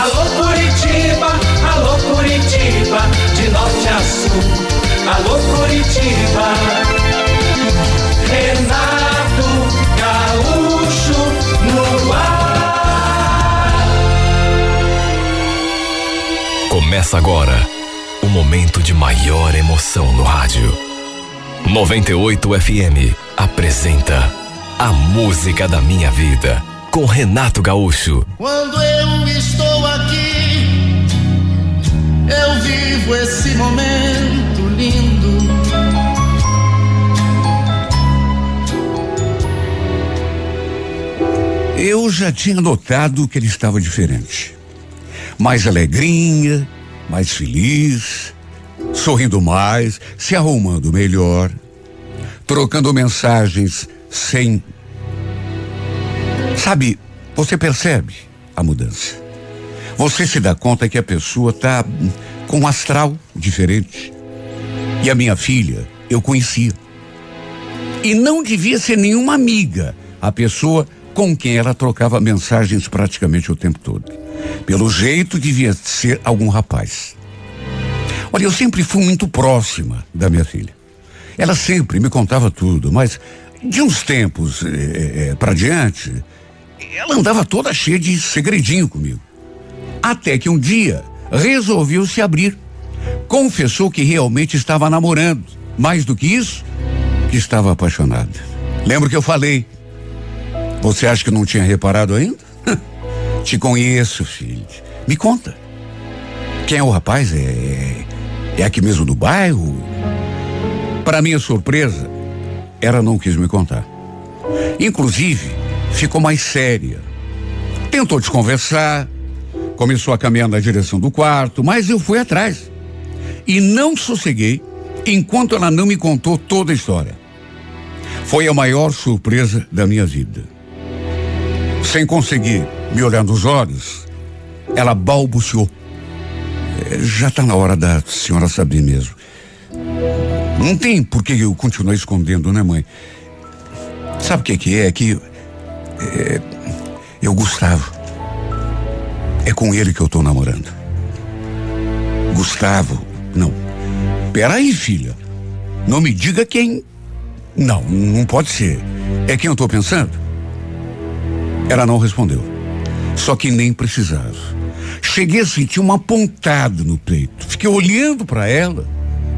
Alô Curitiba, alô Curitiba, de norte a sul. Alô Curitiba. Renato Gaúcho no ar. Começa agora o momento de maior emoção no rádio. 98 FM apresenta A Música da Minha Vida com Renato Gaúcho. Quando eu estou aqui, eu vivo esse momento lindo. Eu já tinha notado que ele estava diferente. Mais alegrinha, mais feliz, sorrindo mais, se arrumando melhor, trocando mensagens sem. Sabe, você percebe a mudança. Você se dá conta que a pessoa tá com um astral diferente. E a minha filha, eu conhecia. E não devia ser nenhuma amiga a pessoa com quem ela trocava mensagens praticamente o tempo todo. Pelo jeito, devia ser algum rapaz. Olha, eu sempre fui muito próxima da minha filha. Ela sempre me contava tudo, mas de uns tempos é, é, para diante, ela andava toda cheia de segredinho comigo. Até que um dia resolveu se abrir. Confessou que realmente estava namorando. Mais do que isso, que estava apaixonada. Lembro que eu falei. Você acha que não tinha reparado ainda? Te conheço, filho. Me conta. Quem é o rapaz? É, é aqui mesmo do bairro? Para minha surpresa, ela não quis me contar. Inclusive, ficou mais séria. Tentou desconversar, começou a caminhar na direção do quarto, mas eu fui atrás. E não sosseguei enquanto ela não me contou toda a história. Foi a maior surpresa da minha vida. Sem conseguir me olhar nos olhos, ela balbuciou. É, já está na hora da senhora saber mesmo. Não tem por que eu continuar escondendo, né, mãe? Sabe o que, que é? É que é, eu Gustavo. É com ele que eu tô namorando. Gustavo, não. Peraí, filha. Não me diga quem. Não, não pode ser. É quem eu tô pensando? Ela não respondeu. Só que nem precisava. Cheguei a sentir uma pontada no peito. Fiquei olhando para ela,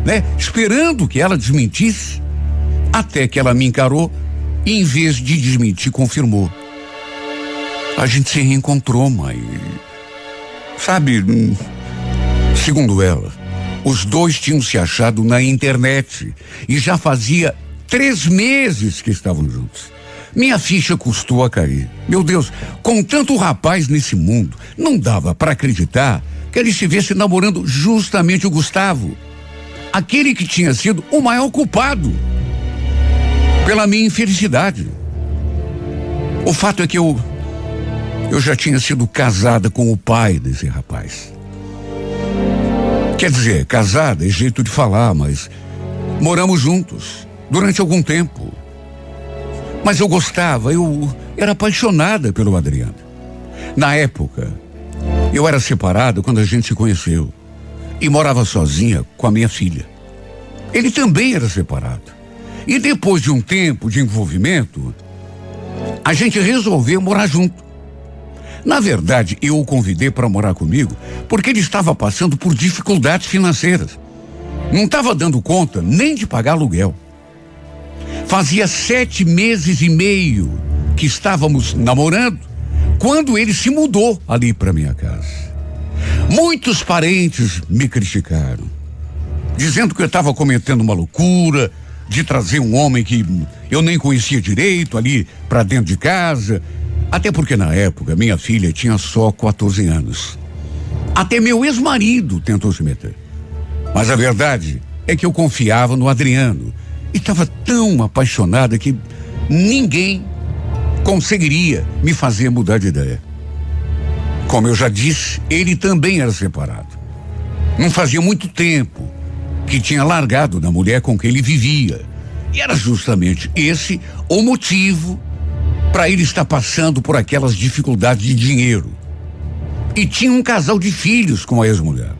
né? Esperando que ela desmentisse. Até que ela me encarou e, em vez de desmentir, confirmou. A gente se reencontrou, mãe. Sabe, segundo ela, os dois tinham se achado na internet e já fazia três meses que estavam juntos. Minha ficha custou a cair. Meu Deus, com tanto rapaz nesse mundo, não dava para acreditar que ele estivesse namorando justamente o Gustavo. Aquele que tinha sido o maior culpado pela minha infelicidade. O fato é que eu eu já tinha sido casada com o pai desse rapaz. Quer dizer, casada é jeito de falar, mas moramos juntos durante algum tempo. Mas eu gostava, eu era apaixonada pelo Adriano. Na época, eu era separado quando a gente se conheceu e morava sozinha com a minha filha. Ele também era separado. E depois de um tempo de envolvimento, a gente resolveu morar junto. Na verdade, eu o convidei para morar comigo porque ele estava passando por dificuldades financeiras. Não estava dando conta nem de pagar aluguel. Fazia sete meses e meio que estávamos namorando quando ele se mudou ali para minha casa. Muitos parentes me criticaram, dizendo que eu estava cometendo uma loucura de trazer um homem que eu nem conhecia direito ali para dentro de casa até porque na época minha filha tinha só 14 anos. Até meu ex-marido tentou se meter. Mas a verdade é que eu confiava no Adriano e estava tão apaixonada que ninguém conseguiria me fazer mudar de ideia. Como eu já disse, ele também era separado. Não fazia muito tempo que tinha largado da mulher com quem ele vivia. E era justamente esse o motivo para ele estar passando por aquelas dificuldades de dinheiro. e tinha um casal de filhos com a ex-mulher.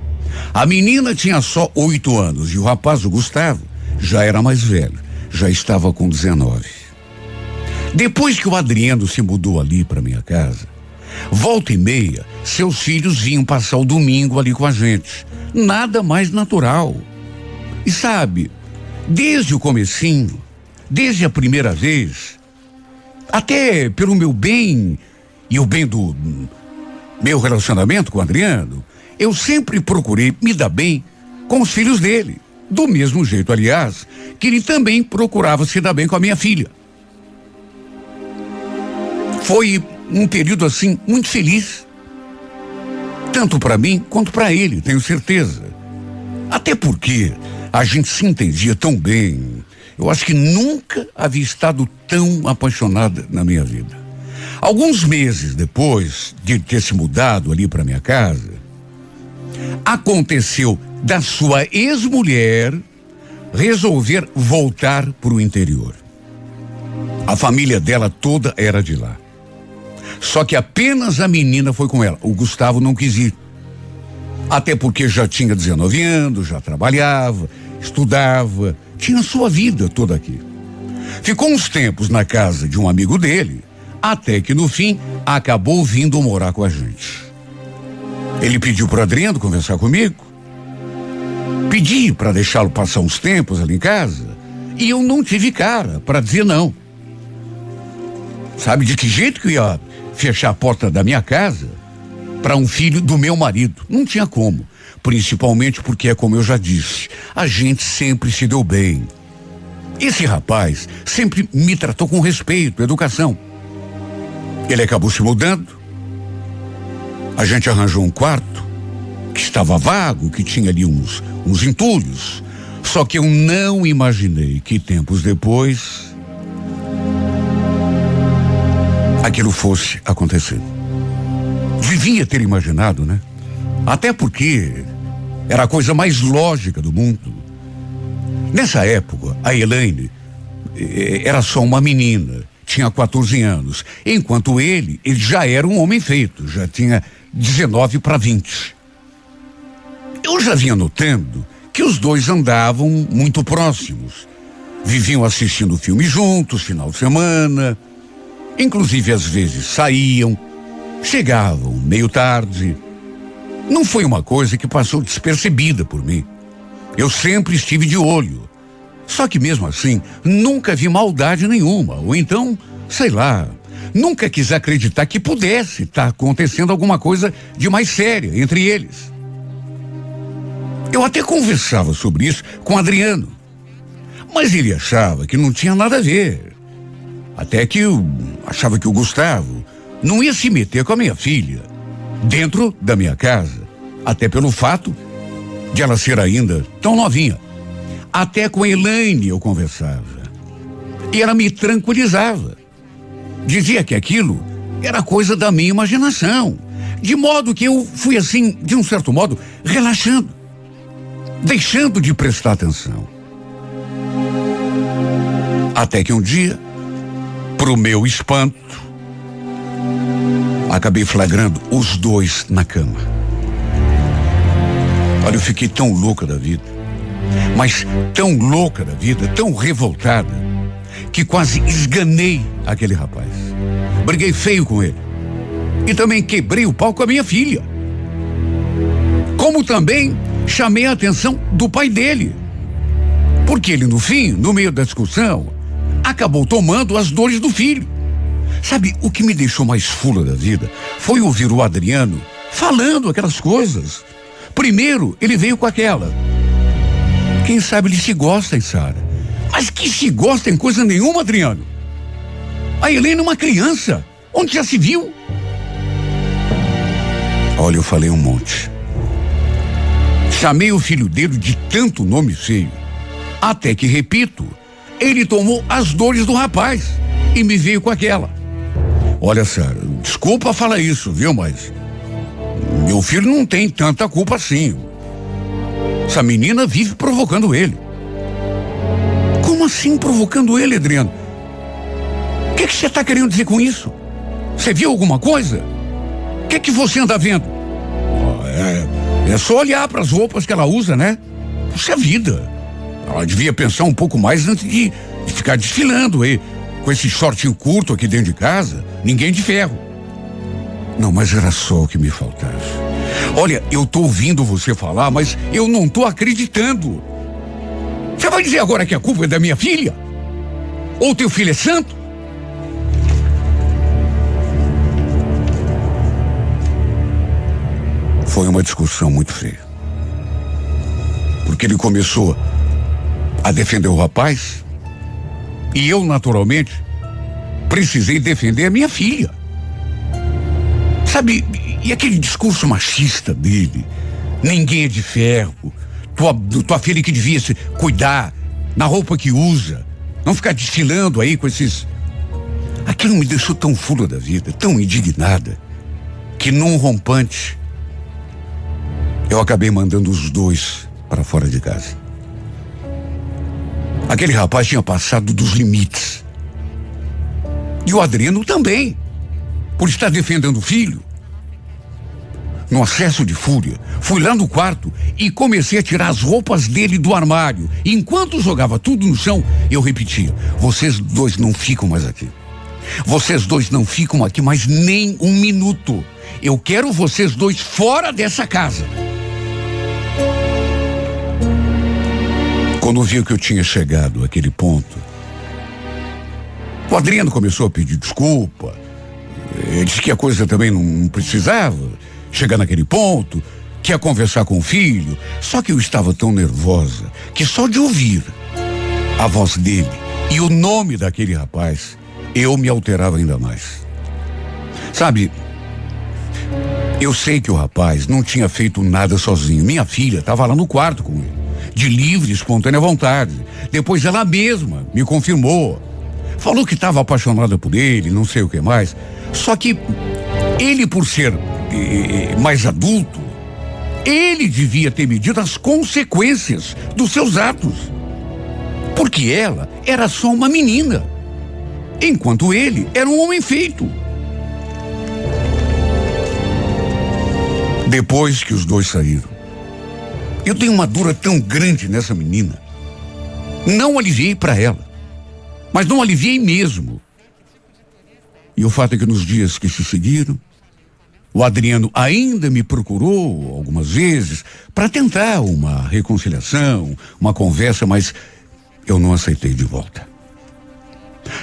A menina tinha só oito anos e o rapaz, o Gustavo, já era mais velho, já estava com 19. Depois que o Adriano se mudou ali para minha casa, volta e meia, seus filhos vinham passar o domingo ali com a gente. Nada mais natural. E sabe, desde o comecinho, desde a primeira vez, até pelo meu bem e o bem do meu relacionamento com o Adriano, eu sempre procurei me dar bem com os filhos dele. Do mesmo jeito, aliás, que ele também procurava se dar bem com a minha filha. Foi um período assim muito feliz. Tanto para mim quanto para ele, tenho certeza. Até porque a gente se entendia tão bem. Eu acho que nunca havia estado tão apaixonada na minha vida. Alguns meses depois de ter se mudado ali para minha casa, aconteceu da sua ex-mulher resolver voltar para o interior. A família dela toda era de lá. Só que apenas a menina foi com ela. O Gustavo não quis ir. Até porque já tinha 19 anos, já trabalhava, estudava, tinha sua vida toda aqui. Ficou uns tempos na casa de um amigo dele, até que no fim acabou vindo morar com a gente. Ele pediu para Adriano conversar comigo. Pedi para deixá-lo passar uns tempos ali em casa. E eu não tive cara para dizer não. Sabe de que jeito que eu ia fechar a porta da minha casa para um filho do meu marido? Não tinha como. Principalmente porque é como eu já disse, a gente sempre se deu bem. Esse rapaz sempre me tratou com respeito, educação. Ele acabou se mudando, a gente arranjou um quarto que estava vago, que tinha ali uns, uns entulhos. Só que eu não imaginei que tempos depois aquilo fosse acontecer. Devia ter imaginado, né? Até porque era a coisa mais lógica do mundo. Nessa época, a Elaine eh, era só uma menina, tinha 14 anos, enquanto ele, ele já era um homem feito, já tinha 19 para 20. Eu já vinha notando que os dois andavam muito próximos. Viviam assistindo filme juntos, final de semana. Inclusive, às vezes saíam, chegavam meio tarde. Não foi uma coisa que passou despercebida por mim. Eu sempre estive de olho. Só que mesmo assim, nunca vi maldade nenhuma. Ou então, sei lá, nunca quis acreditar que pudesse estar tá acontecendo alguma coisa de mais séria entre eles. Eu até conversava sobre isso com Adriano, mas ele achava que não tinha nada a ver. Até que eu achava que o Gustavo não ia se meter com a minha filha dentro da minha casa, até pelo fato de ela ser ainda tão novinha. Até com a Elaine eu conversava. E ela me tranquilizava. Dizia que aquilo era coisa da minha imaginação. De modo que eu fui assim, de um certo modo, relaxando, deixando de prestar atenção. Até que um dia, pro meu espanto, acabei flagrando os dois na cama. Olha, eu fiquei tão louca da vida, mas tão louca da vida, tão revoltada, que quase esganei aquele rapaz. Briguei feio com ele. E também quebrei o pau com a minha filha. Como também chamei a atenção do pai dele. Porque ele, no fim, no meio da discussão, acabou tomando as dores do filho. Sabe, o que me deixou mais fula da vida foi ouvir o Adriano falando aquelas coisas. Primeiro, ele veio com aquela. Quem sabe eles se gostam, Sara. Mas que se gosta em coisa nenhuma, Adriano. A Helena é uma criança. Onde já se viu? Olha, eu falei um monte. Chamei o filho dele de tanto nome feio. Até que, repito, ele tomou as dores do rapaz e me veio com aquela. Olha, Sara, desculpa falar isso, viu, mas meu filho não tem tanta culpa assim. Essa menina vive provocando ele. Como assim provocando ele, Adriano? O que você está querendo dizer com isso? Você viu alguma coisa? O que, que você anda vendo? É, é só olhar para as roupas que ela usa, né? Puxa vida. Ela devia pensar um pouco mais antes de, de ficar desfilando aí, com esse shortinho curto aqui dentro de casa. Ninguém de ferro. Não, mas era só o que me faltava. Olha, eu tô ouvindo você falar, mas eu não tô acreditando. Você vai dizer agora que a culpa é da minha filha? Ou teu filho é santo? Foi uma discussão muito feia. Porque ele começou a defender o rapaz e eu, naturalmente, precisei defender a minha filha. Sabe, e aquele discurso machista dele? Ninguém é de ferro. Tua, tua filha que devia se cuidar na roupa que usa. Não ficar desfilando aí com esses. Aquilo me deixou tão fula da vida, tão indignada, que num rompante eu acabei mandando os dois para fora de casa. Aquele rapaz tinha passado dos limites. E o Adriano também, por estar defendendo o filho. No acesso de fúria, fui lá no quarto e comecei a tirar as roupas dele do armário. Enquanto jogava tudo no chão, eu repetia: vocês dois não ficam mais aqui. Vocês dois não ficam aqui mais nem um minuto. Eu quero vocês dois fora dessa casa. Quando viu que eu tinha chegado àquele ponto, o Adriano começou a pedir desculpa. Ele disse que a coisa também não precisava chegar naquele ponto, que ia conversar com o filho. Só que eu estava tão nervosa que só de ouvir a voz dele e o nome daquele rapaz, eu me alterava ainda mais. Sabe, eu sei que o rapaz não tinha feito nada sozinho. Minha filha estava lá no quarto com ele de livre, espontânea vontade. Depois ela mesma me confirmou. Falou que estava apaixonada por ele, não sei o que mais. Só que ele, por ser eh, mais adulto, ele devia ter medido as consequências dos seus atos. Porque ela era só uma menina, enquanto ele era um homem feito. Depois que os dois saíram, eu tenho uma dura tão grande nessa menina. Não aliviei para ela, mas não aliviei mesmo. E o fato é que nos dias que se seguiram, o Adriano ainda me procurou algumas vezes para tentar uma reconciliação, uma conversa, mas eu não aceitei de volta.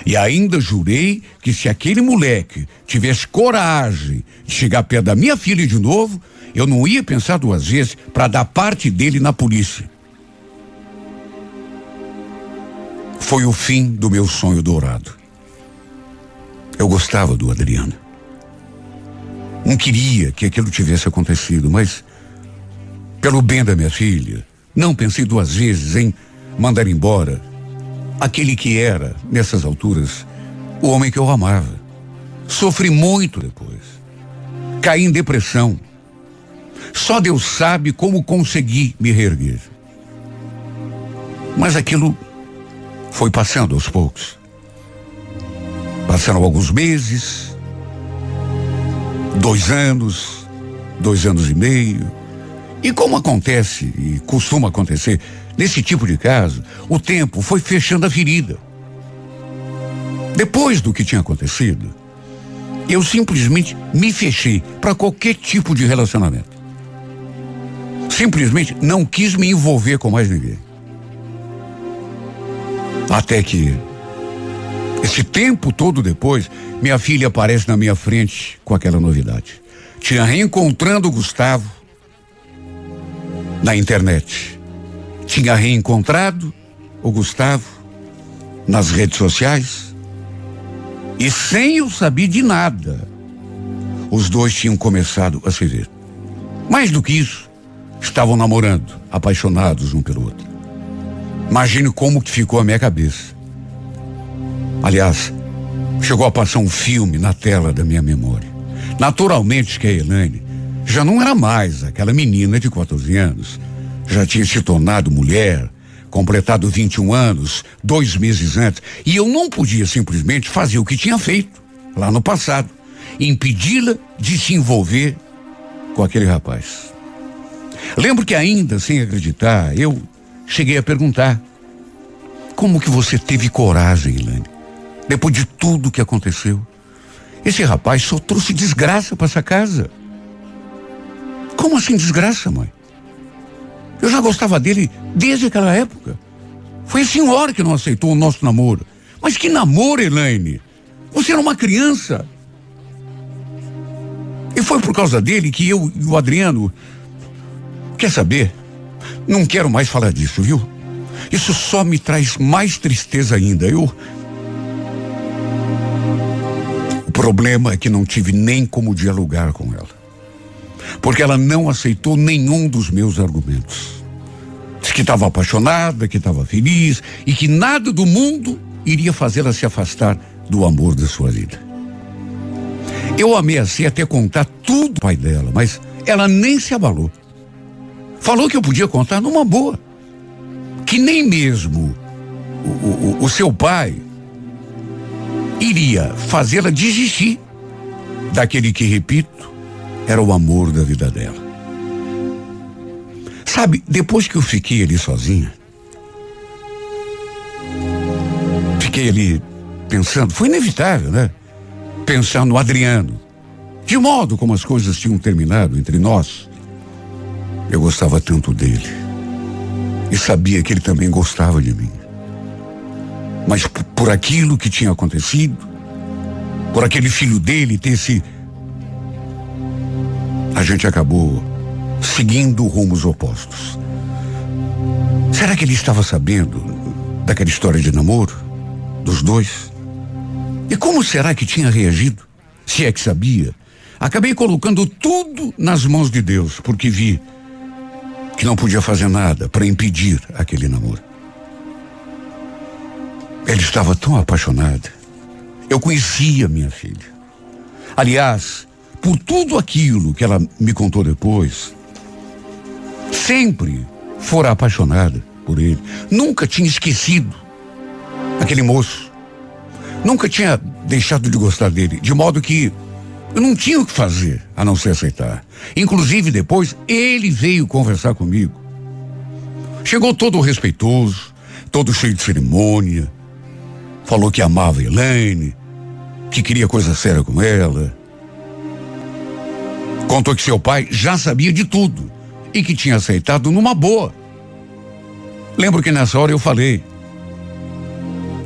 E ainda jurei que se aquele moleque tivesse coragem de chegar perto da minha filha de novo, eu não ia pensar duas vezes para dar parte dele na polícia. Foi o fim do meu sonho dourado. Eu gostava do Adriano. Não queria que aquilo tivesse acontecido, mas pelo bem da minha filha, não pensei duas vezes em mandar embora aquele que era, nessas alturas, o homem que eu amava. Sofri muito depois. Caí em depressão. Só Deus sabe como consegui me reerguer. Mas aquilo foi passando aos poucos. Passaram alguns meses, dois anos, dois anos e meio. E como acontece e costuma acontecer nesse tipo de caso, o tempo foi fechando a ferida. Depois do que tinha acontecido, eu simplesmente me fechei para qualquer tipo de relacionamento. Simplesmente não quis me envolver com mais ninguém. Até que, esse tempo todo depois, minha filha aparece na minha frente com aquela novidade. Tinha reencontrando o Gustavo na internet. Tinha reencontrado o Gustavo nas redes sociais. E sem eu saber de nada, os dois tinham começado a se ver. Mais do que isso, estavam namorando, apaixonados um pelo outro. Imagine como que ficou a minha cabeça. Aliás, chegou a passar um filme na tela da minha memória. Naturalmente que a Elaine já não era mais aquela menina de 14 anos. Já tinha se tornado mulher, completado 21 anos, dois meses antes. E eu não podia simplesmente fazer o que tinha feito lá no passado impedi-la de se envolver com aquele rapaz. Lembro que ainda, sem acreditar, eu cheguei a perguntar: como que você teve coragem, Ilane? Depois de tudo que aconteceu. Esse rapaz só trouxe desgraça para essa casa. Como assim desgraça, mãe? Eu já gostava dele desde aquela época. Foi a senhora que não aceitou o nosso namoro. Mas que namoro, Elaine? Você era uma criança. E foi por causa dele que eu e o Adriano. Quer saber? Não quero mais falar disso, viu? Isso só me traz mais tristeza ainda. Eu. O problema é que não tive nem como dialogar com ela. Porque ela não aceitou nenhum dos meus argumentos. Disse que estava apaixonada, que estava feliz e que nada do mundo iria fazê-la se afastar do amor da sua vida. Eu ameacei até contar tudo ao pai dela, mas ela nem se abalou. Falou que eu podia contar numa boa. Que nem mesmo o, o, o seu pai iria fazê-la desistir daquele que, repito, era o amor da vida dela. Sabe, depois que eu fiquei ali sozinha, fiquei ali pensando, foi inevitável, né? Pensar no Adriano. De modo como as coisas tinham terminado entre nós, eu gostava tanto dele. E sabia que ele também gostava de mim. Mas por aquilo que tinha acontecido, por aquele filho dele ter se. A gente acabou seguindo rumos opostos. Será que ele estava sabendo daquela história de namoro? Dos dois? E como será que tinha reagido? Se é que sabia. Acabei colocando tudo nas mãos de Deus, porque vi que não podia fazer nada para impedir aquele namoro. Ele estava tão apaixonado. Eu conhecia minha filha. Aliás, por tudo aquilo que ela me contou depois, sempre fora apaixonada por ele. Nunca tinha esquecido aquele moço. Nunca tinha deixado de gostar dele, de modo que eu não tinha o que fazer a não se aceitar. Inclusive, depois, ele veio conversar comigo. Chegou todo respeitoso, todo cheio de cerimônia. Falou que amava Elaine, que queria coisa séria com ela. Contou que seu pai já sabia de tudo e que tinha aceitado numa boa. Lembro que nessa hora eu falei: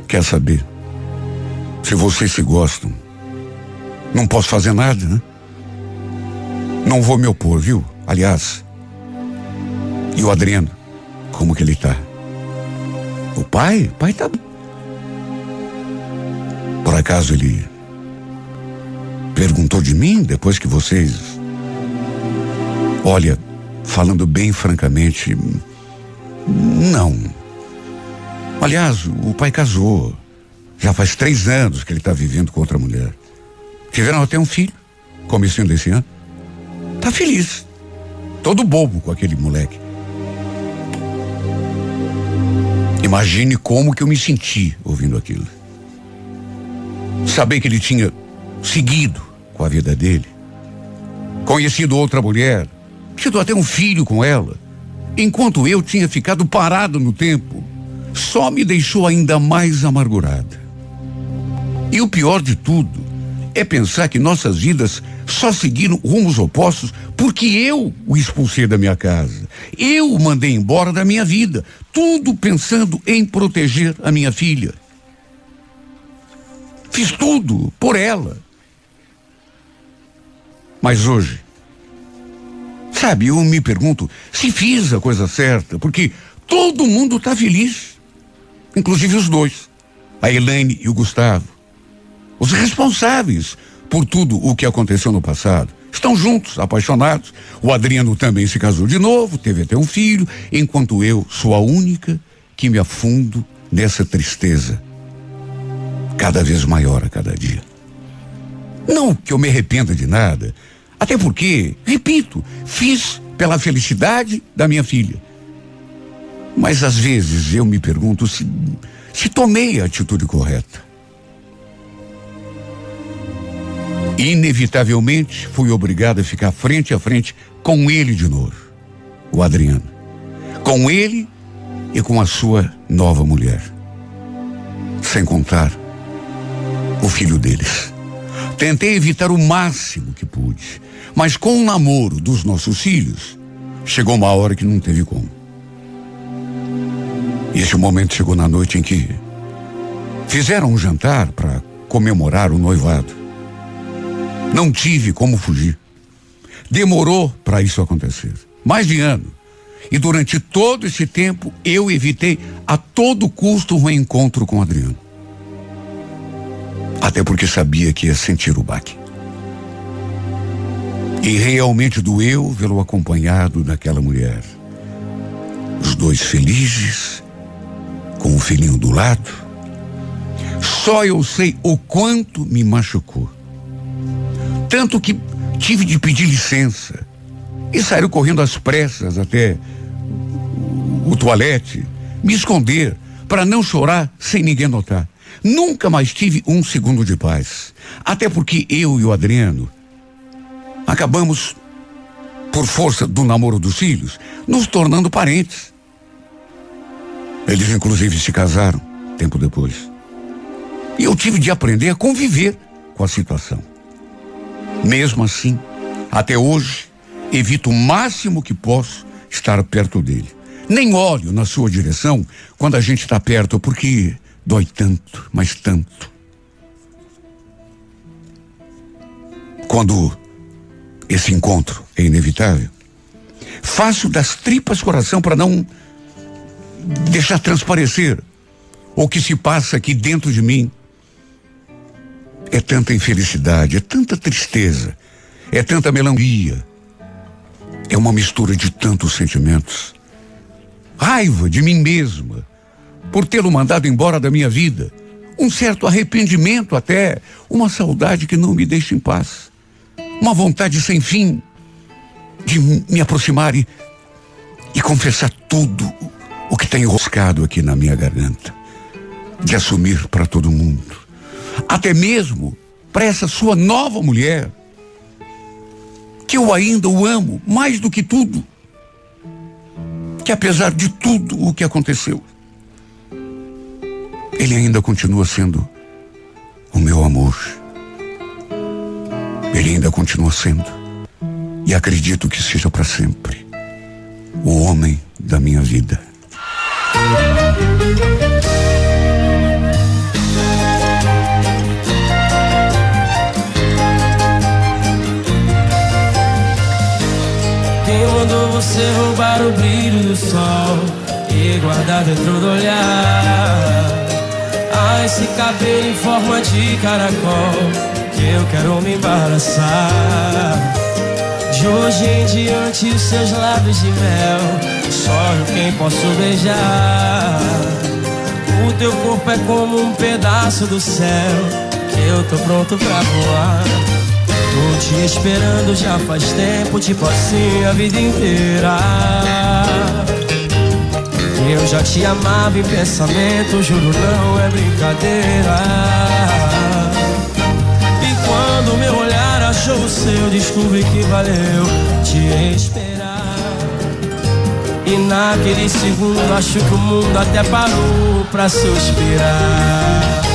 Quer saber? Se vocês se gostam, não posso fazer nada, né? Não vou me opor, viu? Aliás, e o Adriano, como que ele tá? O pai? O pai tá. Por acaso ele perguntou de mim depois que vocês. Olha, falando bem francamente, não. Aliás, o pai casou. Já faz três anos que ele está vivendo com outra mulher. Tiveram até um filho, comecinho desse ano. Tá feliz. Todo bobo com aquele moleque. Imagine como que eu me senti ouvindo aquilo. Saber que ele tinha seguido com a vida dele, conhecido outra mulher, tido até um filho com ela, enquanto eu tinha ficado parado no tempo, só me deixou ainda mais amargurada. E o pior de tudo é pensar que nossas vidas só seguiram rumos opostos porque eu o expulsei da minha casa. Eu o mandei embora da minha vida. Tudo pensando em proteger a minha filha. Fiz tudo por ela. Mas hoje, sabe, eu me pergunto se fiz a coisa certa, porque todo mundo está feliz. Inclusive os dois, a Elaine e o Gustavo. Os responsáveis por tudo o que aconteceu no passado estão juntos, apaixonados. O Adriano também se casou de novo, teve até um filho, enquanto eu sou a única que me afundo nessa tristeza cada vez maior a cada dia. Não que eu me arrependa de nada, até porque, repito, fiz pela felicidade da minha filha. Mas às vezes eu me pergunto se, se tomei a atitude correta. Inevitavelmente fui obrigado a ficar frente a frente com ele de novo. o Adriano. Com ele e com a sua nova mulher. Sem contar o filho deles. Tentei evitar o máximo que pude, mas com o namoro dos nossos filhos, chegou uma hora que não teve como. E esse momento chegou na noite em que fizeram um jantar para comemorar o noivado. Não tive como fugir. Demorou para isso acontecer. Mais de ano. E durante todo esse tempo eu evitei a todo custo um reencontro com Adriano. Até porque sabia que ia sentir o baque. E realmente doeu vê-lo acompanhado daquela mulher. Os dois felizes, com o filhinho do lado. Só eu sei o quanto me machucou. Tanto que tive de pedir licença e sair correndo às pressas até o toalete, me esconder para não chorar sem ninguém notar. Nunca mais tive um segundo de paz. Até porque eu e o Adriano acabamos, por força do namoro dos filhos, nos tornando parentes. Eles, inclusive, se casaram tempo depois. E eu tive de aprender a conviver com a situação. Mesmo assim, até hoje, evito o máximo que posso estar perto dele. Nem olho na sua direção quando a gente está perto, porque dói tanto, mas tanto. Quando esse encontro é inevitável, faço das tripas coração para não deixar transparecer o que se passa aqui dentro de mim. É tanta infelicidade, é tanta tristeza, é tanta melancolia. É uma mistura de tantos sentimentos. Raiva de mim mesma por tê-lo mandado embora da minha vida. Um certo arrependimento até, uma saudade que não me deixa em paz. Uma vontade sem fim de me aproximar e, e confessar tudo o que tem enroscado aqui na minha garganta. De assumir para todo mundo. Até mesmo para essa sua nova mulher. Que eu ainda o amo mais do que tudo. Que apesar de tudo o que aconteceu, ele ainda continua sendo o meu amor. Ele ainda continua sendo, e acredito que seja para sempre, o homem da minha vida. Você roubar o brilho do sol e guardar dentro do olhar? Ah, esse cabelo em forma de caracol que eu quero me embaraçar. De hoje em diante, os seus lábios de mel, só eu quem posso beijar. O teu corpo é como um pedaço do céu que eu tô pronto pra voar. Tô te esperando já faz tempo, tipo assim a vida inteira. Eu já te amava em pensamento, juro não é brincadeira. E quando meu olhar achou o seu, descobri que valeu te esperar. E naquele segundo acho que o mundo até parou pra suspirar.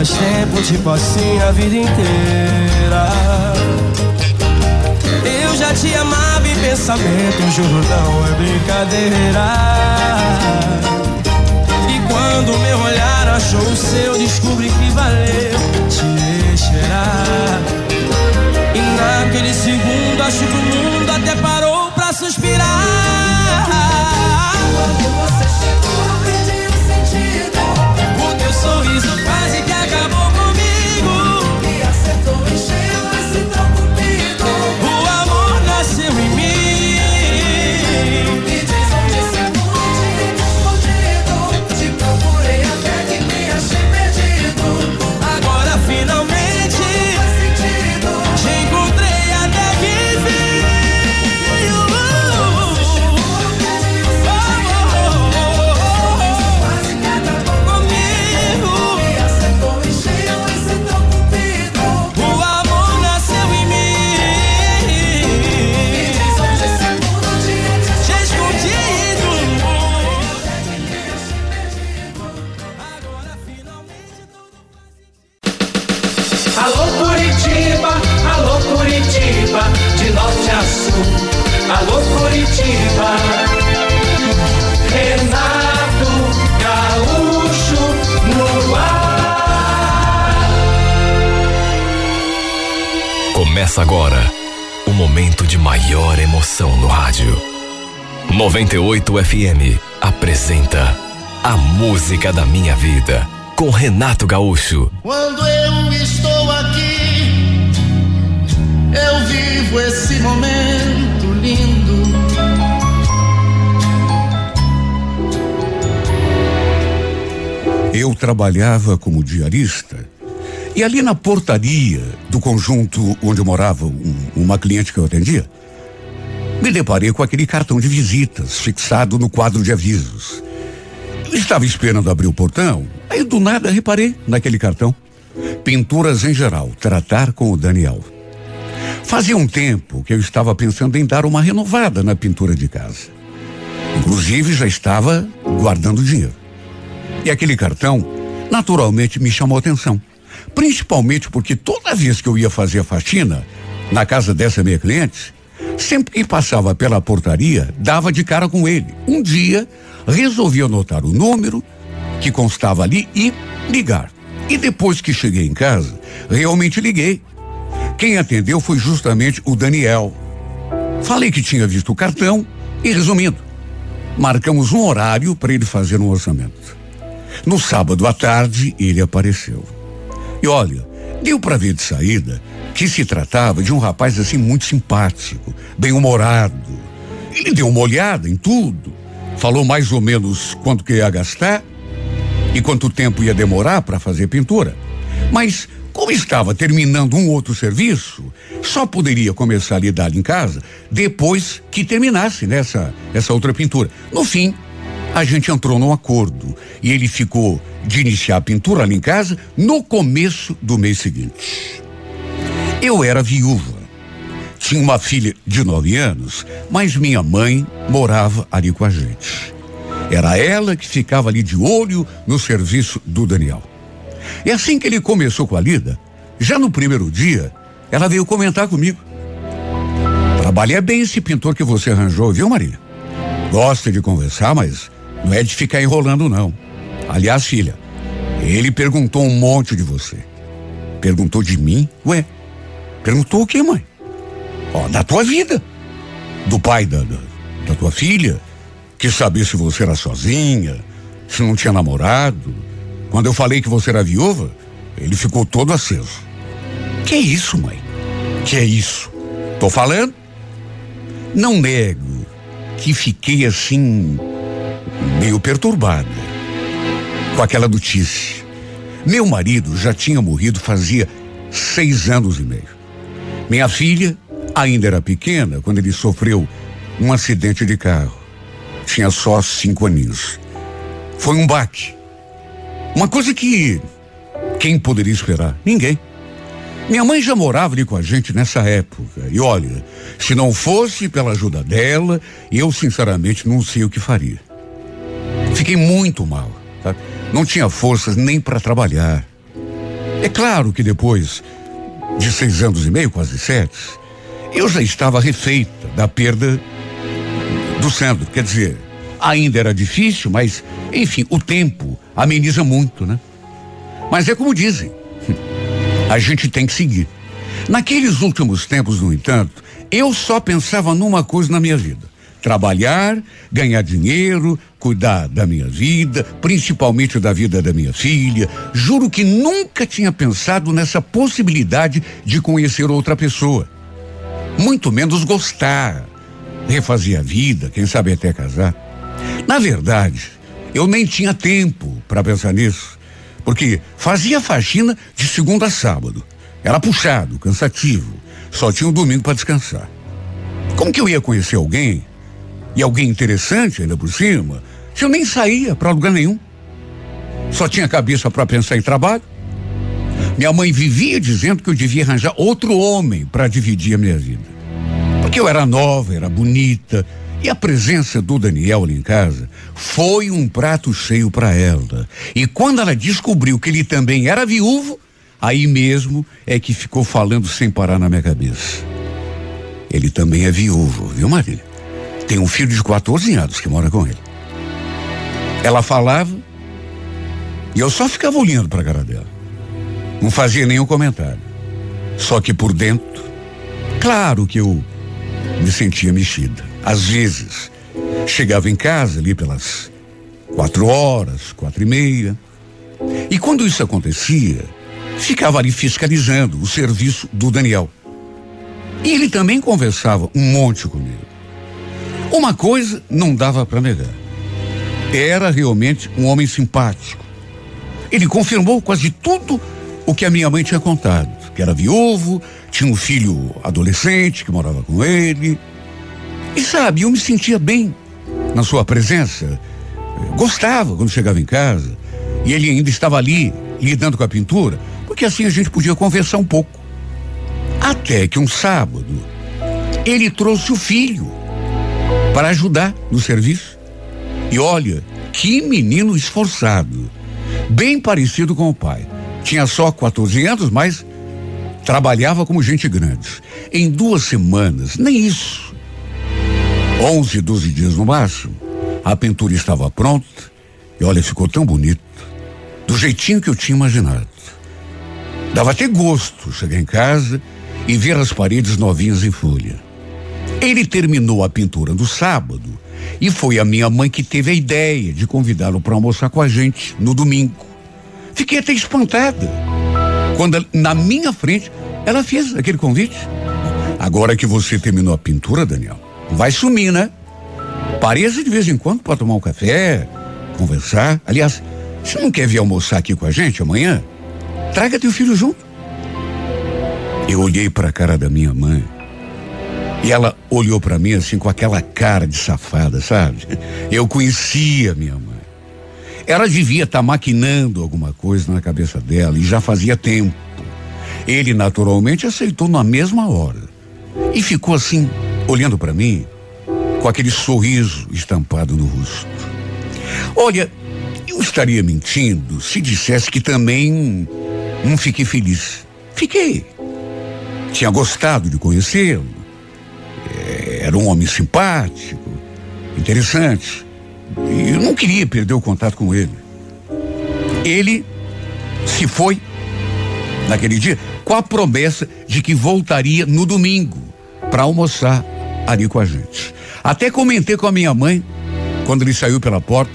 faz tempo, tipo assim a vida inteira. Eu já te amava em pensamento, juro não é brincadeira. E quando meu olhar achou o seu, descobri que valeu te cheirar. E naquele segundo acho que o mundo 98 FM apresenta A Música da Minha Vida com Renato Gaúcho. Quando eu estou aqui, eu vivo esse momento lindo. Eu trabalhava como diarista e ali na portaria do conjunto onde morava um- uma cliente que eu atendia, me deparei com aquele cartão de visitas fixado no quadro de avisos. Estava esperando abrir o portão, aí do nada reparei naquele cartão. Pinturas em geral, tratar com o Daniel. Fazia um tempo que eu estava pensando em dar uma renovada na pintura de casa. Inclusive já estava guardando dinheiro. E aquele cartão, naturalmente, me chamou atenção. Principalmente porque toda vez que eu ia fazer a faxina na casa dessa minha cliente, sempre que passava pela portaria, dava de cara com ele. Um dia, resolvi anotar o número que constava ali e ligar. E depois que cheguei em casa, realmente liguei. Quem atendeu foi justamente o Daniel. Falei que tinha visto o cartão e, resumindo, marcamos um horário para ele fazer um orçamento. No sábado à tarde, ele apareceu. E olha, deu para ver de saída que se tratava de um rapaz assim muito simpático, bem-humorado. Ele deu uma olhada em tudo, falou mais ou menos quanto que ia gastar e quanto tempo ia demorar para fazer pintura. Mas como estava terminando um outro serviço, só poderia começar a lidar em casa depois que terminasse nessa essa outra pintura. No fim, a gente entrou num acordo e ele ficou de iniciar a pintura ali em casa no começo do mês seguinte. Eu era viúva. Tinha uma filha de nove anos, mas minha mãe morava ali com a gente. Era ela que ficava ali de olho no serviço do Daniel. E assim que ele começou com a lida, já no primeiro dia, ela veio comentar comigo. Trabalha bem esse pintor que você arranjou, viu, Maria? Gosta de conversar, mas não é de ficar enrolando, não. Aliás, filha, ele perguntou um monte de você. Perguntou de mim? Ué, perguntou o quê, mãe? Ó, da tua vida. Do pai da, da, da tua filha. Quis saber se você era sozinha, se não tinha namorado. Quando eu falei que você era viúva, ele ficou todo aceso. Que isso, mãe? Que é isso? Tô falando? Não nego que fiquei assim, meio perturbada com aquela notícia. Meu marido já tinha morrido fazia seis anos e meio. Minha filha ainda era pequena quando ele sofreu um acidente de carro. Tinha só cinco aninhos. Foi um baque. Uma coisa que quem poderia esperar? Ninguém. Minha mãe já morava ali com a gente nessa época. E olha, se não fosse pela ajuda dela, eu sinceramente não sei o que faria. Fiquei muito mal. Tá? Não tinha forças nem para trabalhar. É claro que depois de seis anos e meio, quase sete, eu já estava refeita da perda do Sandro. Quer dizer, ainda era difícil, mas, enfim, o tempo ameniza muito, né? Mas é como dizem, a gente tem que seguir. Naqueles últimos tempos, no entanto, Eu só pensava numa coisa na minha vida: trabalhar, ganhar dinheiro, cuidar da minha vida, principalmente da vida da minha filha. Juro que nunca tinha pensado nessa possibilidade de conhecer outra pessoa. Muito menos gostar, refazer a vida, quem sabe até casar. Na verdade, eu nem tinha tempo para pensar nisso, porque fazia faxina de segunda a sábado. Era puxado, cansativo. Só tinha o um domingo para descansar. Como que eu ia conhecer alguém e alguém interessante ainda por cima, se eu nem saía para lugar nenhum? Só tinha cabeça para pensar em trabalho. Minha mãe vivia dizendo que eu devia arranjar outro homem para dividir a minha vida. Porque eu era nova, era bonita, e a presença do Daniel ali em casa foi um prato cheio para ela. E quando ela descobriu que ele também era viúvo, aí mesmo é que ficou falando sem parar na minha cabeça. Ele também é viúvo, viu, Marília? Tem um filho de 14 anos que mora com ele. Ela falava e eu só ficava olhando para a cara dela. Não fazia nenhum comentário. Só que por dentro, claro que eu me sentia mexida. Às vezes, chegava em casa ali pelas quatro horas, quatro e meia. E quando isso acontecia, ficava ali fiscalizando o serviço do Daniel. E ele também conversava um monte comigo. Uma coisa não dava para negar. Era realmente um homem simpático. Ele confirmou quase tudo o que a minha mãe tinha contado, que era viúvo, tinha um filho adolescente que morava com ele. E sabe, eu me sentia bem na sua presença. Gostava quando chegava em casa e ele ainda estava ali lidando com a pintura, porque assim a gente podia conversar um pouco. Até que um sábado ele trouxe o filho para ajudar no serviço. E olha, que menino esforçado, bem parecido com o pai. Tinha só 14 anos, mas trabalhava como gente grande. Em duas semanas, nem isso. 11, 12 dias no máximo, a pintura estava pronta e olha, ficou tão bonito, do jeitinho que eu tinha imaginado. Dava até gosto chegar em casa e ver as paredes novinhas em folha. Ele terminou a pintura no sábado e foi a minha mãe que teve a ideia de convidá-lo para almoçar com a gente no domingo. Fiquei até espantada quando na minha frente ela fez aquele convite. Agora que você terminou a pintura, Daniel, vai sumir, né? Pareça de vez em quando para tomar um café, conversar. Aliás, você não quer vir almoçar aqui com a gente amanhã? Traga teu filho junto. Eu olhei para a cara da minha mãe e ela olhou para mim assim com aquela cara de safada, sabe? Eu conhecia minha mãe. Ela devia estar tá maquinando alguma coisa na cabeça dela e já fazia tempo. Ele naturalmente aceitou na mesma hora e ficou assim, olhando para mim, com aquele sorriso estampado no rosto. Olha, eu estaria mentindo se dissesse que também não fiquei feliz. Fiquei. Tinha gostado de conhecê-lo. Era um homem simpático, interessante. E eu não queria perder o contato com ele. Ele se foi naquele dia com a promessa de que voltaria no domingo para almoçar ali com a gente. Até comentei com a minha mãe quando ele saiu pela porta.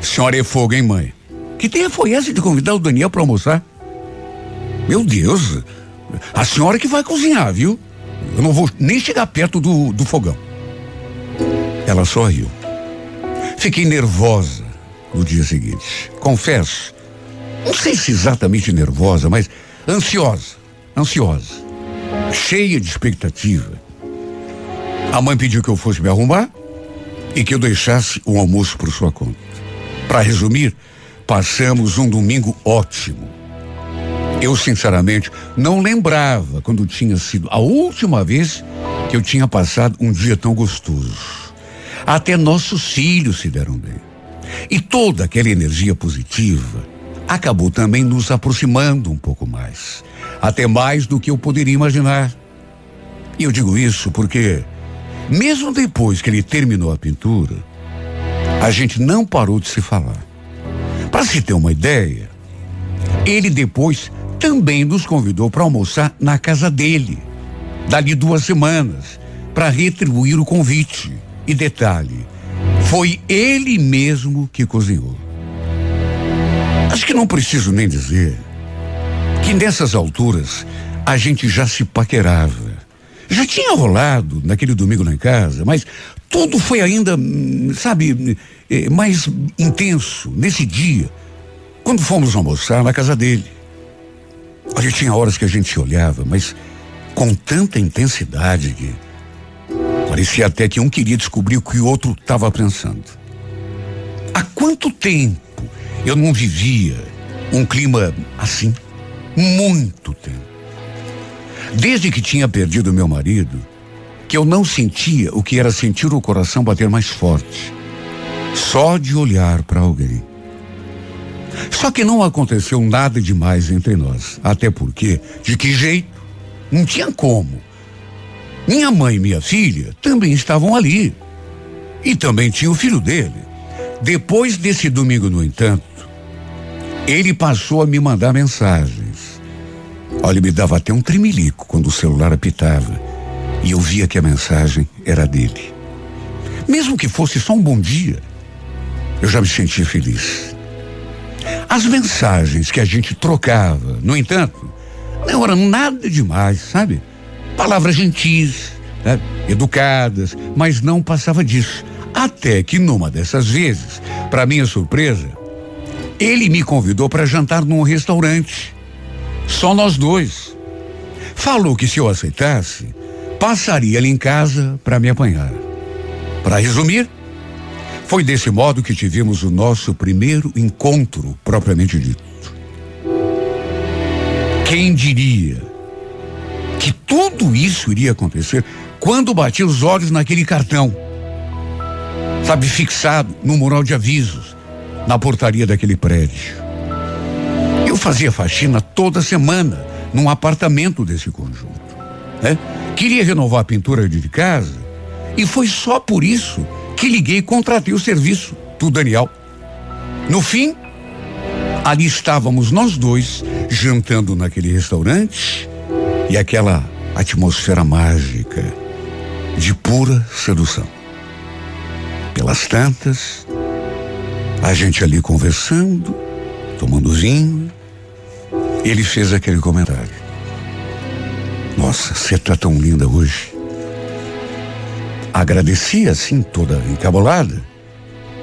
Senhora é fogo, hein, mãe? Que ideia foi essa de convidar o Daniel para almoçar? Meu Deus, a senhora que vai cozinhar, viu? Eu não vou nem chegar perto do, do fogão. Ela sorriu. Fiquei nervosa no dia seguinte. Confesso, não sei se exatamente nervosa, mas ansiosa, ansiosa, cheia de expectativa. A mãe pediu que eu fosse me arrumar e que eu deixasse o almoço por sua conta. Para resumir, passamos um domingo ótimo. Eu, sinceramente, não lembrava quando tinha sido a última vez que eu tinha passado um dia tão gostoso. Até nossos filhos se deram bem. E toda aquela energia positiva acabou também nos aproximando um pouco mais. Até mais do que eu poderia imaginar. E eu digo isso porque, mesmo depois que ele terminou a pintura, a gente não parou de se falar. Para se ter uma ideia, ele depois também nos convidou para almoçar na casa dele. dali duas semanas, para retribuir o convite. E detalhe, foi ele mesmo que cozinhou. Acho que não preciso nem dizer que nessas alturas a gente já se paquerava. Já tinha rolado naquele domingo lá em casa, mas tudo foi ainda, hum, sabe, eh, mais intenso nesse dia, quando fomos almoçar na casa dele. Olha, tinha horas que a gente se olhava, mas com tanta intensidade que parecia até que um queria descobrir o que o outro estava pensando. Há quanto tempo eu não vivia um clima assim? Muito tempo. Desde que tinha perdido meu marido, que eu não sentia o que era sentir o coração bater mais forte, só de olhar para alguém. Só que não aconteceu nada demais entre nós, até porque, de que jeito? Não tinha como. Minha mãe e minha filha também estavam ali. E também tinha o filho dele. Depois desse domingo, no entanto, ele passou a me mandar mensagens. Olha, me dava até um tremelico quando o celular apitava e eu via que a mensagem era dele. Mesmo que fosse só um bom dia, eu já me sentia feliz. As mensagens que a gente trocava, no entanto, não eram nada demais, sabe? Palavras gentis, né? educadas, mas não passava disso. Até que numa dessas vezes, para minha surpresa, ele me convidou para jantar num restaurante. Só nós dois. Falou que se eu aceitasse, passaria ali em casa para me apanhar. Para resumir, foi desse modo que tivemos o nosso primeiro encontro propriamente dito. Quem diria que tudo isso iria acontecer quando bati os olhos naquele cartão? Sabe, fixado no mural de avisos, na portaria daquele prédio. Eu fazia faxina toda semana num apartamento desse conjunto. Né? Queria renovar a pintura de casa e foi só por isso que liguei e contratei o serviço do Daniel. No fim, ali estávamos nós dois jantando naquele restaurante e aquela atmosfera mágica de pura sedução. Pelas tantas, a gente ali conversando, tomando vinho, ele fez aquele comentário. Nossa, você tá tão linda hoje. Agradeci assim, toda encabulada,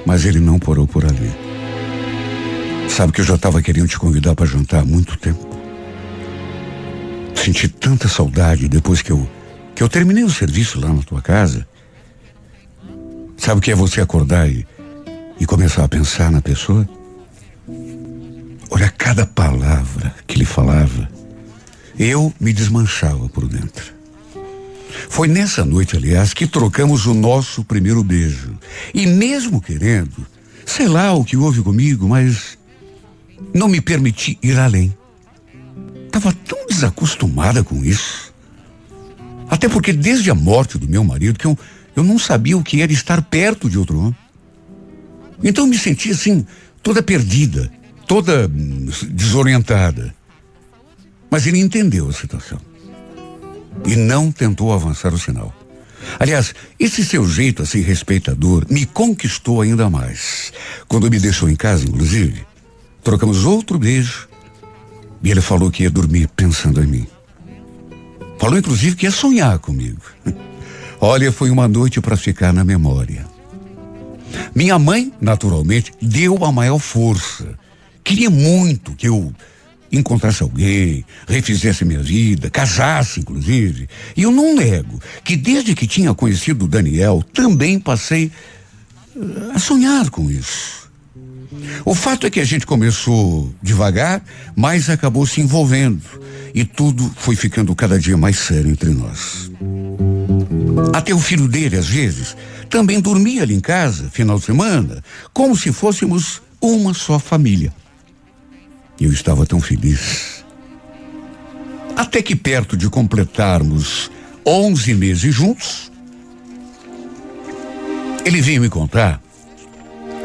mas ele não parou por ali. Sabe que eu já estava querendo te convidar para jantar há muito tempo. Senti tanta saudade depois que eu que eu terminei o serviço lá na tua casa. Sabe o que é você acordar e, e começar a pensar na pessoa? Olha cada palavra que ele falava. Eu me desmanchava por dentro. Foi nessa noite, aliás, que trocamos o nosso primeiro beijo. E mesmo querendo, sei lá o que houve comigo, mas não me permiti ir além. Estava tão desacostumada com isso. Até porque desde a morte do meu marido que eu, eu não sabia o que era estar perto de outro homem. Então me senti assim, toda perdida, toda hum, desorientada. Mas ele entendeu a situação. E não tentou avançar o sinal. Aliás, esse seu jeito assim respeitador me conquistou ainda mais. Quando me deixou em casa, inclusive, trocamos outro beijo e ele falou que ia dormir pensando em mim. Falou inclusive que ia sonhar comigo. Olha, foi uma noite para ficar na memória. Minha mãe, naturalmente, deu a maior força. Queria muito que eu encontrasse alguém, refizesse minha vida, casasse, inclusive. E eu não nego que desde que tinha conhecido o Daniel, também passei uh, a sonhar com isso. O fato é que a gente começou devagar, mas acabou se envolvendo. E tudo foi ficando cada dia mais sério entre nós. Até o filho dele, às vezes, também dormia ali em casa, final de semana, como se fôssemos uma só família. E eu estava tão feliz. Até que perto de completarmos 11 meses juntos, ele veio me contar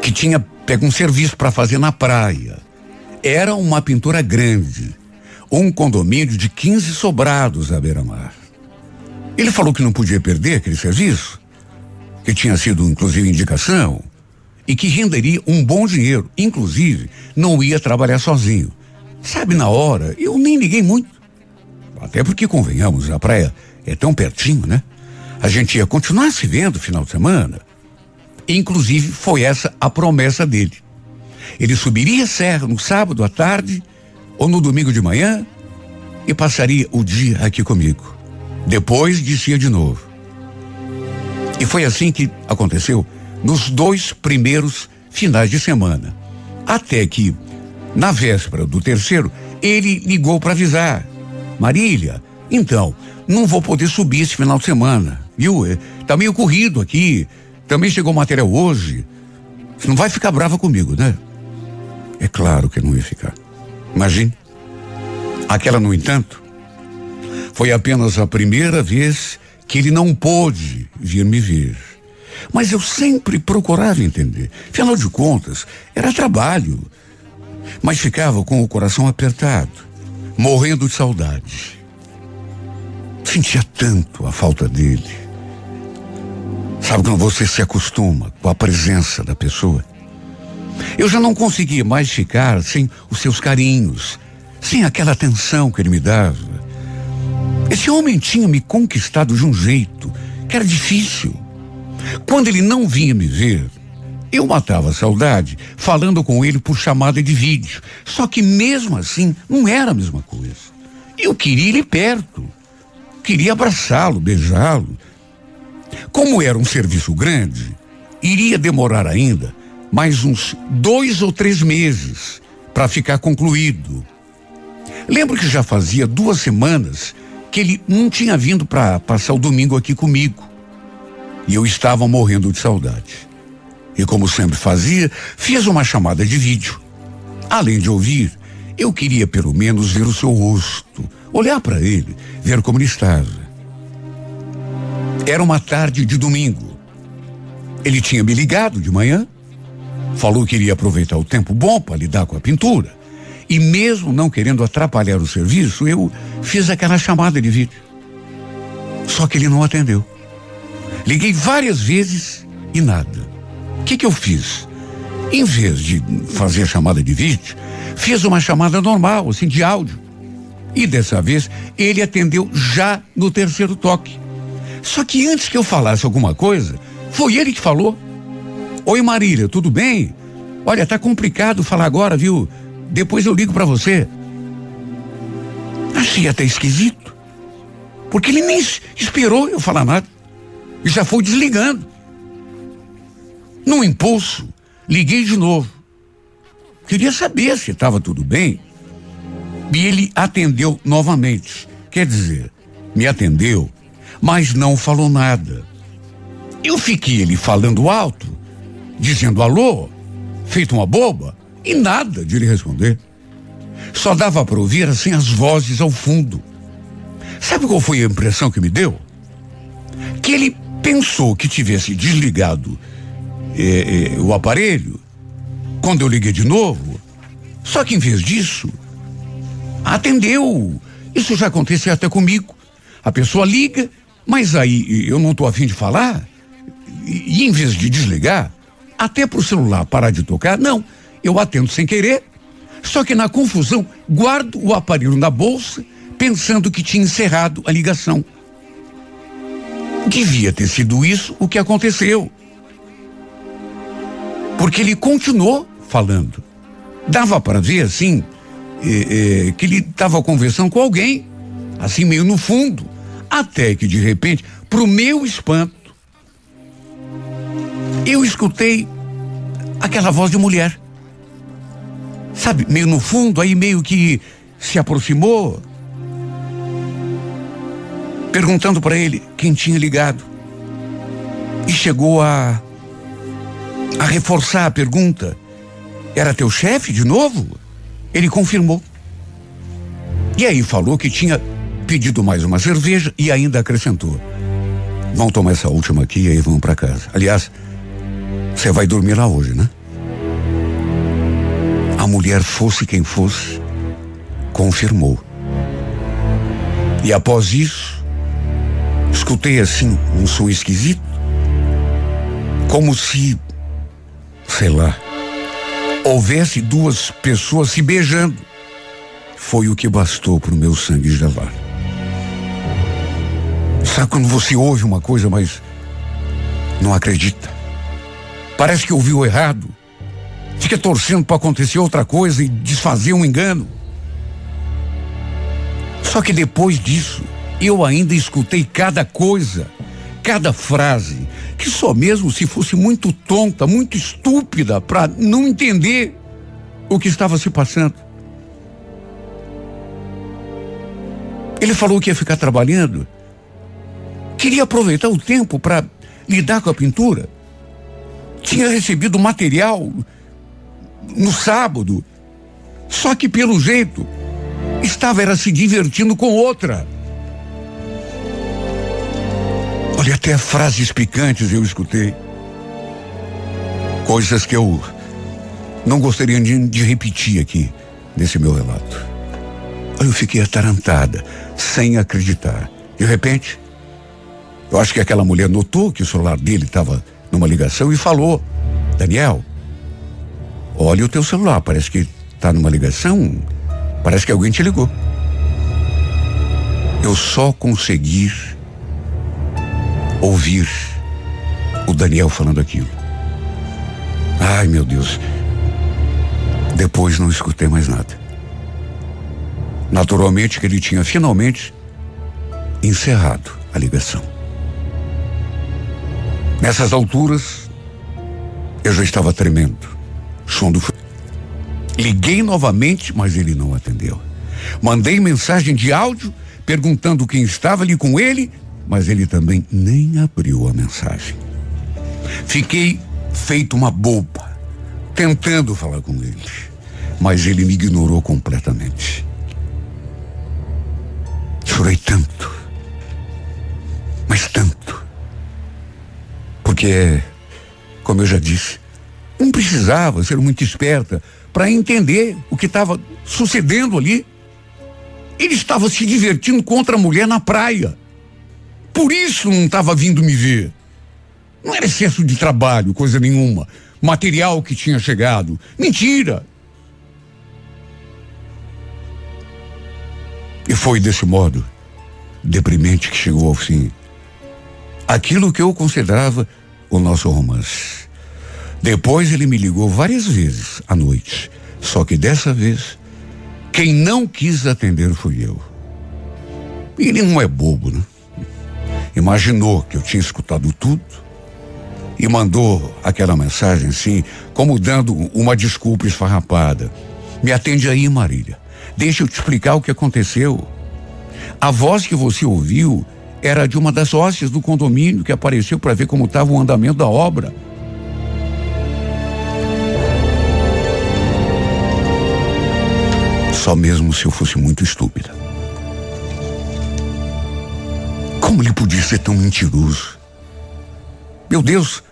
que tinha pego um serviço para fazer na praia. Era uma pintura grande, um condomínio de 15 sobrados à beira-mar. Ele falou que não podia perder aquele serviço, que tinha sido inclusive indicação, e que renderia um bom dinheiro. Inclusive, não ia trabalhar sozinho. Sabe, na hora, eu nem liguei muito. Até porque, convenhamos, a praia é tão pertinho, né? A gente ia continuar se vendo final de semana. Inclusive, foi essa a promessa dele. Ele subiria a serra no sábado à tarde ou no domingo de manhã e passaria o dia aqui comigo. Depois descia de novo. E foi assim que aconteceu nos dois primeiros finais de semana. Até que, na véspera do terceiro, ele ligou para avisar. Marília, então, não vou poder subir esse final de semana, viu? É, tá meio corrido aqui. Também chegou material hoje. Você não vai ficar brava comigo, né? É claro que não ia ficar. Imagine. Aquela, no entanto, foi apenas a primeira vez que ele não pôde vir me ver. Mas eu sempre procurava entender. Afinal de contas, era trabalho. Mas ficava com o coração apertado, morrendo de saudade. Sentia tanto a falta dele. Sabe quando você se acostuma com a presença da pessoa? Eu já não conseguia mais ficar sem os seus carinhos, sem aquela atenção que ele me dava. Esse homem tinha me conquistado de um jeito que era difícil. Quando ele não vinha me ver, eu matava a saudade falando com ele por chamada de vídeo. Só que mesmo assim, não era a mesma coisa. Eu queria ele perto. Queria abraçá-lo, beijá-lo. Como era um serviço grande, iria demorar ainda mais uns dois ou três meses para ficar concluído. Lembro que já fazia duas semanas que ele não tinha vindo para passar o domingo aqui comigo. E eu estava morrendo de saudade. E como sempre fazia, fiz uma chamada de vídeo. Além de ouvir, eu queria pelo menos ver o seu rosto, olhar para ele, ver como ele estava. Era uma tarde de domingo. Ele tinha me ligado de manhã, falou que iria aproveitar o tempo bom para lidar com a pintura. E mesmo não querendo atrapalhar o serviço, eu fiz aquela chamada de vídeo. Só que ele não atendeu. Liguei várias vezes e nada. O que, que eu fiz? Em vez de fazer chamada de vídeo, fiz uma chamada normal, assim, de áudio. E dessa vez ele atendeu já no terceiro toque. Só que antes que eu falasse alguma coisa, foi ele que falou. Oi Marília, tudo bem? Olha, tá complicado falar agora, viu? Depois eu ligo para você. Achei até esquisito. Porque ele nem esperou eu falar nada. E já foi desligando. Num impulso, liguei de novo. Queria saber se estava tudo bem. E ele atendeu novamente. Quer dizer, me atendeu, mas não falou nada. Eu fiquei ele falando alto, dizendo alô, feito uma boba, e nada de lhe responder. Só dava para ouvir assim as vozes ao fundo. Sabe qual foi a impressão que me deu? Que ele pensou que tivesse desligado eh, eh, o aparelho quando eu liguei de novo. Só que em vez disso, atendeu. Isso já aconteceu até comigo. A pessoa liga, mas aí eu não estou afim de falar. E, e em vez de desligar, até para o celular parar de tocar, não. Eu atendo sem querer. Só que na confusão, guardo o aparelho na bolsa, pensando que tinha encerrado a ligação. Devia ter sido isso o que aconteceu. Porque ele continuou falando. Dava para ver assim eh, eh, que ele estava conversando com alguém, assim meio no fundo, até que de repente, para o meu espanto, eu escutei aquela voz de mulher. Sabe, meio no fundo, aí meio que se aproximou, perguntando para ele quem tinha ligado. E chegou a a reforçar a pergunta. Era teu chefe de novo? Ele confirmou. E aí falou que tinha pedido mais uma cerveja e ainda acrescentou: Vão tomar essa última aqui e aí vão para casa. Aliás, você vai dormir lá hoje, né? A mulher, fosse quem fosse, confirmou. E após isso, Escutei assim um som esquisito, como se, sei lá, houvesse duas pessoas se beijando. Foi o que bastou para o meu sangue gelar. Sabe quando você ouve uma coisa, mas não acredita? Parece que ouviu errado. Fica torcendo para acontecer outra coisa e desfazer um engano. Só que depois disso, eu ainda escutei cada coisa, cada frase, que só mesmo se fosse muito tonta, muito estúpida, para não entender o que estava se passando. Ele falou que ia ficar trabalhando, queria aproveitar o tempo para lidar com a pintura. Tinha recebido material no sábado, só que pelo jeito estava era se divertindo com outra. Olha, até frases picantes eu escutei. Coisas que eu não gostaria de, de repetir aqui nesse meu relato. Eu fiquei atarantada, sem acreditar. De repente, eu acho que aquela mulher notou que o celular dele estava numa ligação e falou: Daniel, olha o teu celular, parece que está numa ligação, parece que alguém te ligou. Eu só consegui ouvir o Daniel falando aquilo. Ai, meu Deus. Depois não escutei mais nada. Naturalmente que ele tinha finalmente encerrado a ligação. Nessas alturas, eu já estava tremendo. Som do Liguei novamente, mas ele não atendeu. Mandei mensagem de áudio perguntando quem estava ali com ele, mas ele também nem abriu a mensagem. Fiquei feito uma boba, tentando falar com ele, mas ele me ignorou completamente. Chorei tanto, mas tanto, porque, como eu já disse, não precisava ser muito esperta para entender o que estava sucedendo ali. Ele estava se divertindo com outra mulher na praia. Por isso não estava vindo me ver. Não era excesso de trabalho, coisa nenhuma. Material que tinha chegado. Mentira. E foi desse modo deprimente que chegou ao fim. Aquilo que eu considerava o nosso romance. Depois ele me ligou várias vezes à noite. Só que dessa vez, quem não quis atender fui eu. Ele não é bobo, né? Imaginou que eu tinha escutado tudo e mandou aquela mensagem assim, como dando uma desculpa esfarrapada. Me atende aí, Marília. Deixa eu te explicar o que aconteceu. A voz que você ouviu era de uma das hóstias do condomínio que apareceu para ver como estava o andamento da obra. Só mesmo se eu fosse muito estúpida. Como ele podia ser tão mentiroso? Meu Deus,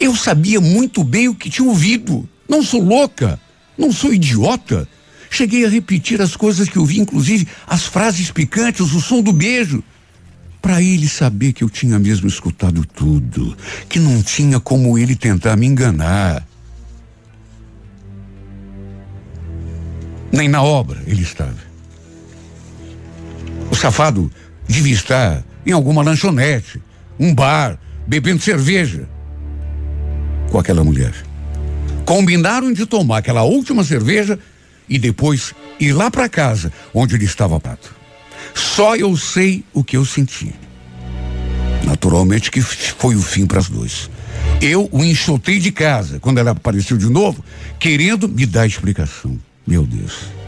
eu sabia muito bem o que tinha ouvido. Não sou louca, não sou idiota. Cheguei a repetir as coisas que ouvi, inclusive as frases picantes, o som do beijo. Para ele saber que eu tinha mesmo escutado tudo, que não tinha como ele tentar me enganar. Nem na obra ele estava. O safado devia estar em alguma lanchonete, um bar, bebendo cerveja com aquela mulher. Combinaram de tomar aquela última cerveja e depois ir lá para casa onde ele estava pato. Só eu sei o que eu senti. Naturalmente que foi o fim para as duas. Eu o enxotei de casa quando ela apareceu de novo, querendo me dar explicação. Meu Deus.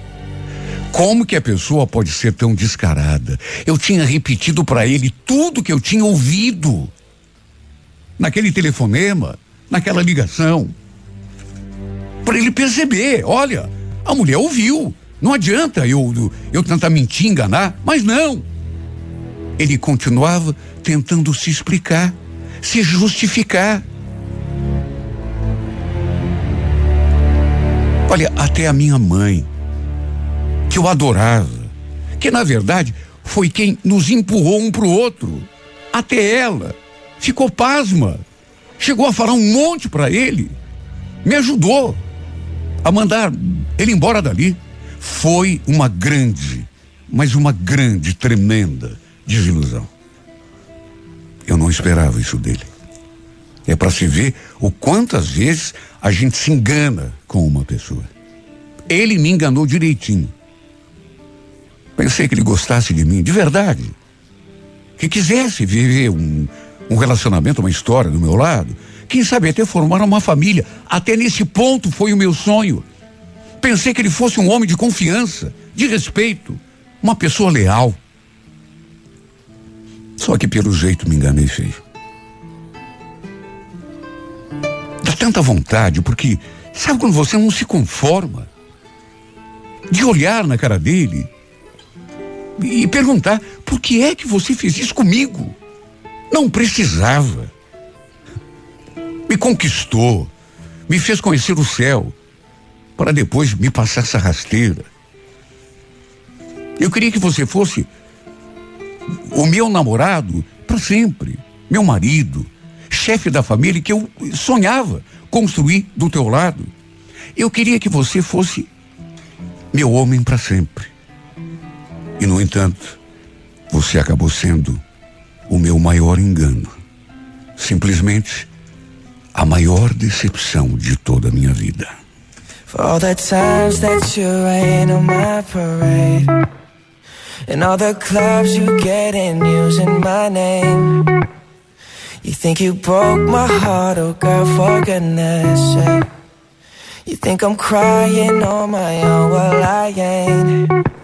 Como que a pessoa pode ser tão descarada? Eu tinha repetido para ele tudo que eu tinha ouvido naquele telefonema, naquela ligação. Para ele perceber, olha, a mulher ouviu. Não adianta eu, eu, tentar mentir, enganar, mas não. Ele continuava tentando se explicar, se justificar. Olha, até a minha mãe, que eu adorava, que na verdade foi quem nos empurrou um para o outro, Até ela ficou pasma. Chegou a falar um monte para ele. Me ajudou a mandar ele embora dali. Foi uma grande, mas uma grande, tremenda desilusão. Eu não esperava isso dele. É para se ver o quantas vezes a gente se engana com uma pessoa. Ele me enganou direitinho. Pensei que ele gostasse de mim, de verdade. Que quisesse viver um, um relacionamento, uma história do meu lado. Quem sabe até formar uma família. Até nesse ponto foi o meu sonho. Pensei que ele fosse um homem de confiança, de respeito, uma pessoa leal. Só que pelo jeito me enganei feio. Dá tanta vontade, porque sabe quando você não se conforma? De olhar na cara dele e perguntar: por que é que você fez isso comigo? Não precisava. Me conquistou, me fez conhecer o céu, para depois me passar essa rasteira. Eu queria que você fosse o meu namorado para sempre, meu marido, chefe da família que eu sonhava construir do teu lado. Eu queria que você fosse meu homem para sempre. E no entanto, você acabou sendo o meu maior engano. Simplesmente a maior decepção de toda a minha vida. For all the times that you rain on my parade. And all the clubs you get in using my name. You think you broke my heart, oh girl, for goodness sake. You think I'm crying on my own, well I ain't.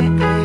heart.